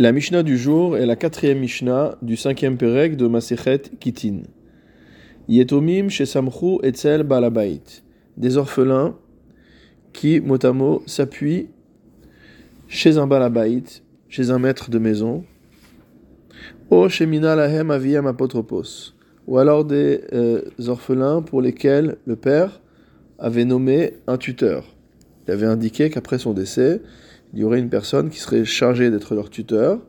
La Mishnah du jour est la quatrième Mishnah du cinquième Perek de Masechet Kitin. Yetomim Shesamchu Etzel Balabait. Des orphelins qui, mot à mot, s'appuient chez un Balabait, chez un maître de maison. O Shemina Lahem Aviyam Apotropos. Ou alors des euh, orphelins pour lesquels le père avait nommé un tuteur. Il avait indiqué qu'après son décès, il y aurait une personne qui serait chargée d'être leur tuteur.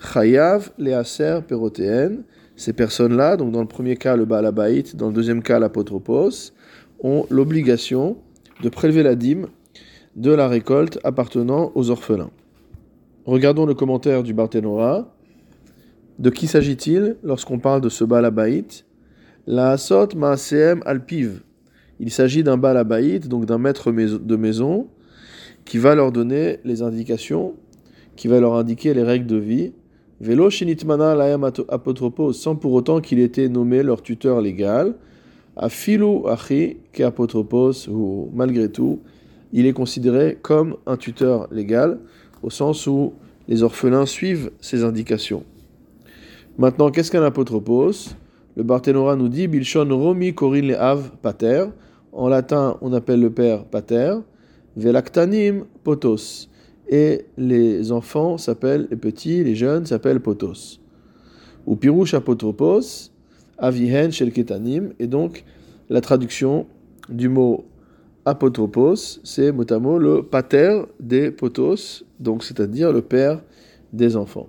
Chayav, Léaser, Pérotéen. Ces personnes-là, donc dans le premier cas le Baalabaït, dans le deuxième cas l'apotropos, ont l'obligation de prélever la dîme de la récolte appartenant aux orphelins. Regardons le commentaire du Barthénora. De qui s'agit-il lorsqu'on parle de ce Baalabaït La Asot Maaseem Alpiv. Il s'agit d'un Baalabaït, donc d'un maître de maison, qui va leur donner les indications, qui va leur indiquer les règles de vie. Velo shinitmana laem apotropos, sans pour autant qu'il ait été nommé leur tuteur légal. Afilu achi ke apotropos, ou malgré tout, il est considéré comme un tuteur légal, au sens où les orphelins suivent ses indications. Maintenant, qu'est-ce qu'un apotropos? Le Barthénora nous dit Bilshon romi korin le av pater. En latin, on appelle le père pater. Velaktanim potos. Et les enfants s'appellent, les petits, les jeunes s'appellent potos. Ou pirouche apotropos, avihen shel ketanim. Et donc, la traduction du mot apotropos, c'est mot le pater des potos, donc c'est-à-dire le père des enfants.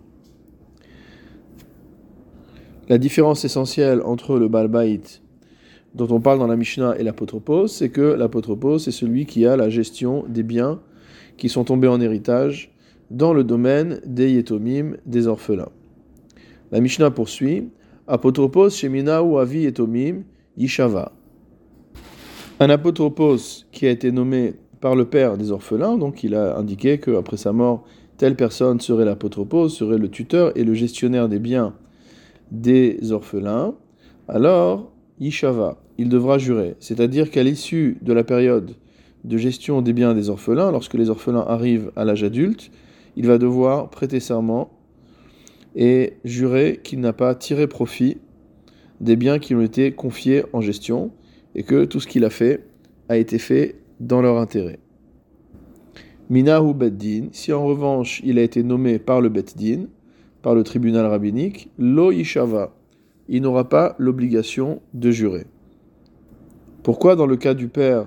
La différence essentielle entre le balbaït dont on parle dans la Mishnah et l'apotropos, c'est que l'apotropos c'est celui qui a la gestion des biens qui sont tombés en héritage dans le domaine des yetomim, des orphelins. La Mishnah poursuit Apotropos shemina ou avi yetomim yishava. Un apotropos qui a été nommé par le père des orphelins, donc il a indiqué qu'après sa mort, telle personne serait l'apotropos, serait le tuteur et le gestionnaire des biens des orphelins, alors Yishava, il devra jurer. C'est-à-dire qu'à l'issue de la période de gestion des biens des orphelins, lorsque les orphelins arrivent à l'âge adulte, il va devoir prêter serment et jurer qu'il n'a pas tiré profit des biens qui ont été confiés en gestion et que tout ce qu'il a fait a été fait dans leur intérêt. Minahu Beddin, si en revanche il a été nommé par le Beddin, par le tribunal rabbinique, Lo Yishava, il n'aura pas l'obligation de jurer. Pourquoi dans le cas du père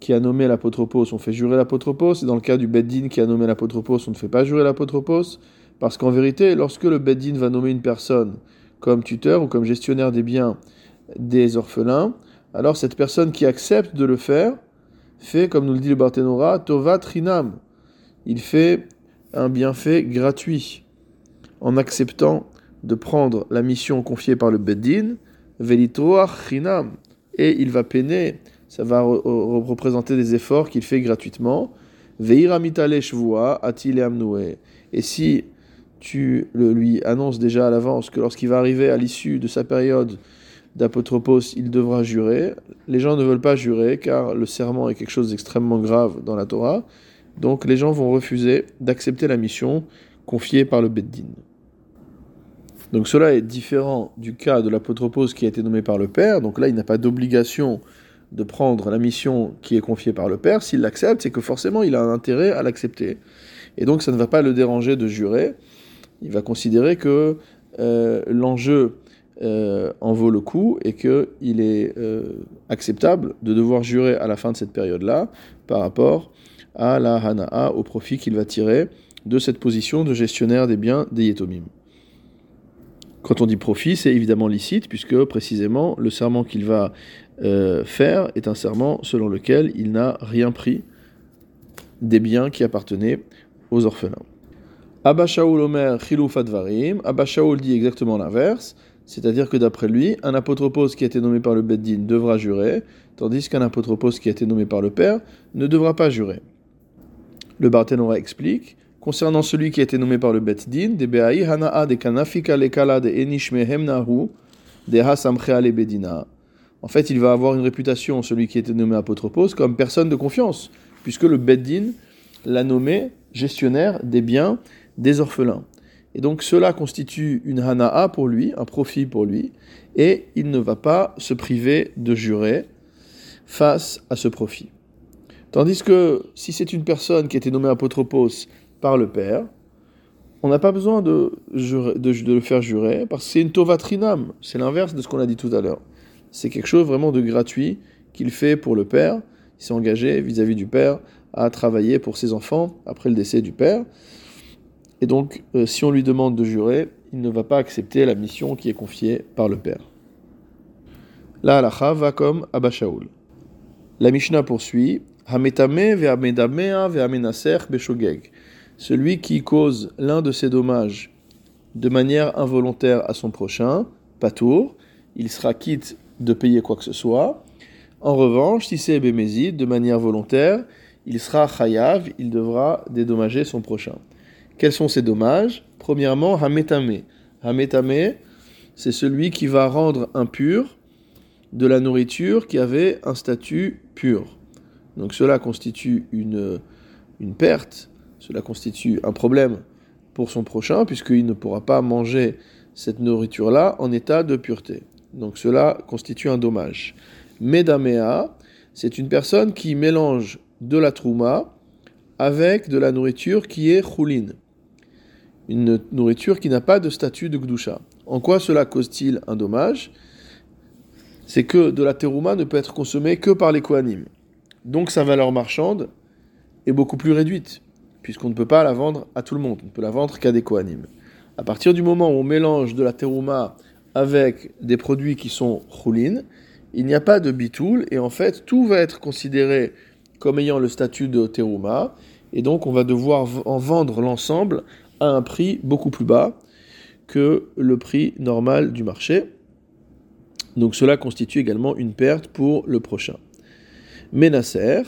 qui a nommé l'apotropos, on fait jurer l'apotropos, et dans le cas du beddin qui a nommé l'apotropos, on ne fait pas jurer l'apotropos Parce qu'en vérité, lorsque le beddin va nommer une personne comme tuteur ou comme gestionnaire des biens des orphelins, alors cette personne qui accepte de le faire fait, comme nous le dit le Barthénora, Tova Trinam. Il fait un bienfait gratuit en acceptant de prendre la mission confiée par le Beddin, Velitroach Chinam, et il va peiner, ça va représenter des efforts qu'il fait gratuitement. Et si tu le lui annonces déjà à l'avance que lorsqu'il va arriver à l'issue de sa période d'apotropos, il devra jurer. Les gens ne veulent pas jurer car le serment est quelque chose d'extrêmement grave dans la Torah. Donc les gens vont refuser d'accepter la mission confiée par le Beddin. Donc cela est différent du cas de l'apotropos qui a été nommé par le père. Donc là, il n'a pas d'obligation de prendre la mission qui est confiée par le père. S'il l'accepte, c'est que forcément, il a un intérêt à l'accepter. Et donc, ça ne va pas le déranger de jurer. Il va considérer que euh, l'enjeu euh, en vaut le coup et qu'il est euh, acceptable de devoir jurer à la fin de cette période-là par rapport à la Hana'a, au profit qu'il va tirer de cette position de gestionnaire des biens des Yetomim. Quand on dit profit, c'est évidemment licite, puisque précisément le serment qu'il va euh, faire est un serment selon lequel il n'a rien pris des biens qui appartenaient aux orphelins. Abba Shaul Omer Chiluf Advarim, Abba Shaul dit exactement l'inverse, c'est-à-dire que d'après lui, un apotropos qui a été nommé par le Beddin devra jurer, tandis qu'un apotropos qui a été nommé par le père ne devra pas jurer. Le Barthénora explique concernant celui qui a été nommé par le Bet Din, de Be'aï Hana'a de Kanafika Lekala de Enishmehem Nahu, de Hasamchea le Bedina. En fait, il va avoir une réputation, celui qui a été nommé apotropos, comme personne de confiance, puisque le Bet Din l'a nommé gestionnaire des biens des orphelins. Et donc cela constitue une hana'a pour lui, un profit pour lui, et il ne va pas se priver de jurer face à ce profit. Tandis que si c'est une personne qui a été nommée apotropos par le père, on n'a pas besoin de, le faire jurer parce que c'est une tovatrinam, c'est l'inverse de ce qu'on a dit tout à l'heure. C'est quelque chose vraiment de gratuit qu'il fait pour le père. Il s'est engagé vis-à-vis du père à travailler pour ses enfants après le décès du père. Et donc, euh, si on lui demande de jurer, il ne va pas accepter la mission qui est confiée par le père. La halacha va comme Abba Shaul. La Mishnah poursuit Hametame ve'amedamea ve'amenaser beshogeg. Celui qui cause l'un de ces dommages de manière involontaire à son prochain, patour, il sera quitte de payer quoi que ce soit. En revanche, si c'est bémézid, de manière volontaire, il sera chayav, il devra dédommager son prochain. Quels sont ces dommages? Premièrement, hametame. Hametame, c'est celui qui va rendre impur de la nourriture qui avait un statut pur. Donc cela constitue une, une perte, cela constitue un problème pour son prochain, puisqu'il ne pourra pas manger cette nourriture-là en état de pureté. Donc cela constitue un dommage. Medamea, c'est une personne qui mélange de la trouma avec de la nourriture qui est choulin. Une nourriture qui n'a pas de statut de gdusha. En quoi cela cause-t-il un dommage? C'est que de la terouma ne peut être consommée que par les kohanim. Donc sa valeur marchande est beaucoup plus réduite, puisqu'on ne peut pas la vendre à tout le monde, on ne peut la vendre qu'à des kohanim. À partir du moment où on mélange de la terouma avec des produits qui sont choulin, il n'y a pas de bitoul, et en fait tout va être considéré comme ayant le statut de terouma, et donc on va devoir en vendre l'ensemble à un prix beaucoup plus bas que le prix normal du marché. Donc cela constitue également une perte pour le prochain. Ménasser,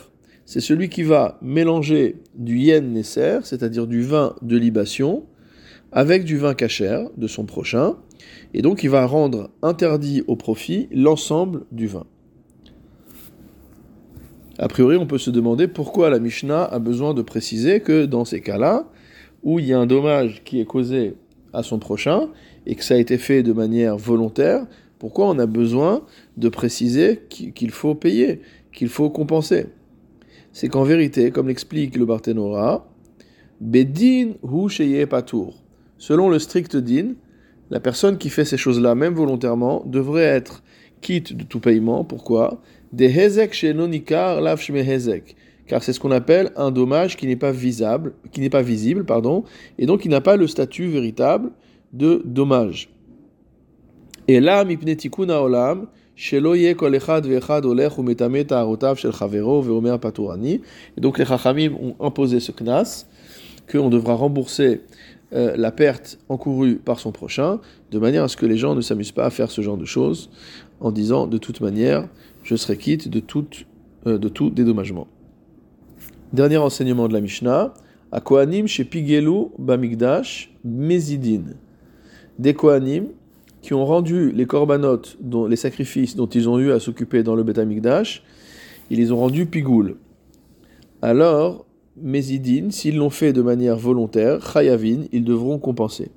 c'est celui qui va mélanger du yen nesser, c'est-à-dire du vin de libation, avec du vin cachère de son prochain, et donc il va rendre interdit au profit l'ensemble du vin. A priori, on peut se demander pourquoi la Mishnah a besoin de préciser que dans ces cas-là, où il y a un dommage qui est causé à son prochain et que ça a été fait de manière volontaire, pourquoi on a besoin de préciser qu'il faut payer, qu'il faut compenser? C'est qu'en vérité, comme l'explique le Barthénora, Bedin hu sheye. Selon le strict din, la personne qui fait ces choses-là, même volontairement, devrait être quitte de tout paiement. Pourquoi? Des hezek nonikar lav hezek car c'est ce qu'on appelle un dommage qui n'est pas visible, qui n'est pas visible, pardon, et donc qui n'a pas le statut véritable de dommage. Et là, mipnetikuna olam, et donc les chachamim ont imposé ce knas, qu'on devra rembourser euh, la perte encourue par son prochain, de manière à ce que les gens ne s'amusent pas à faire ce genre de choses, en disant de toute manière, je serai quitte de tout, euh, dédommagement. Dernier enseignement de la Mishnah. À Kohanim chez Pigelu Bamigdash Mezidin. Des Kohanim qui ont rendu les korbanot, dont, les sacrifices dont ils ont eu à s'occuper dans le Bet Amigdash, ils les ont rendus pigoul. Alors, Mezidin, s'ils l'ont fait de manière volontaire, Chayavin, ils devront compenser.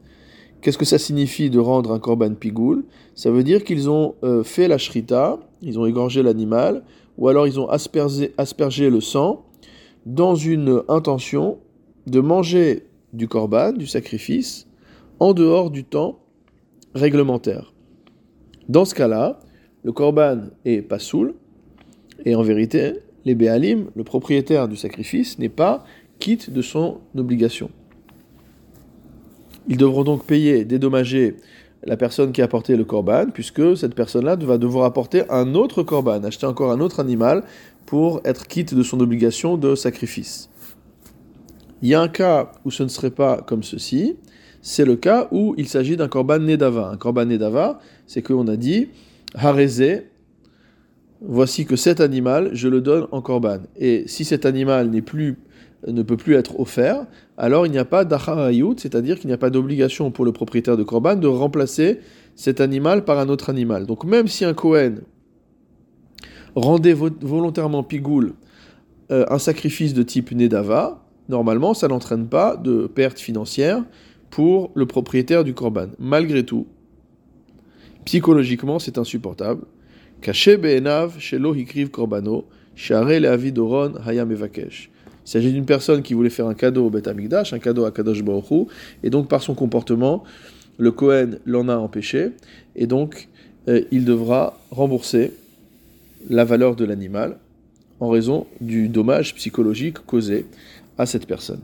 Qu'est-ce que ça signifie de rendre un korban pigoul Ça veut dire qu'ils ont euh, fait la shrita, ils ont égorgé l'animal, ou alors ils ont aspergé, aspergé le sang, dans une intention de manger du korban, du sacrifice, en dehors du temps réglementaire. Dans ce cas-là, le korban est pas soul, et en vérité, les Béalim, le propriétaire du sacrifice, n'est pas quitte de son obligation. Ils devront donc payer, dédommager la personne qui a apporté le korban, puisque cette personne-là va devoir apporter un autre korban, acheter encore un autre animal pour être quitte de son obligation de sacrifice. Il y a un cas où ce ne serait pas comme ceci, c'est le cas où il s'agit d'un korban nedava. Un korban nedava, c'est qu'on a dit, harézé, voici que cet animal, je le donne en korban. Et si cet animal n'est plus, ne peut plus être offert, alors il n'y a pas d'acharayut, c'est-à-dire qu'il n'y a pas d'obligation pour le propriétaire de korban de remplacer cet animal par un autre animal. Donc même si un Kohen rendait volontairement pigoul euh, un sacrifice de type Nedava, normalement ça n'entraîne pas de perte financière, pour le propriétaire du korban. Malgré tout, psychologiquement, c'est insupportable. Caché shelo korbano, share hayam evakesh. Il s'agit d'une personne qui voulait faire un cadeau au Beth Amikdash, un cadeau à Kadosh Baruch et donc par son comportement, le Kohen l'en a empêché, et donc euh, il devra rembourser la valeur de l'animal en raison du dommage psychologique causé à cette personne.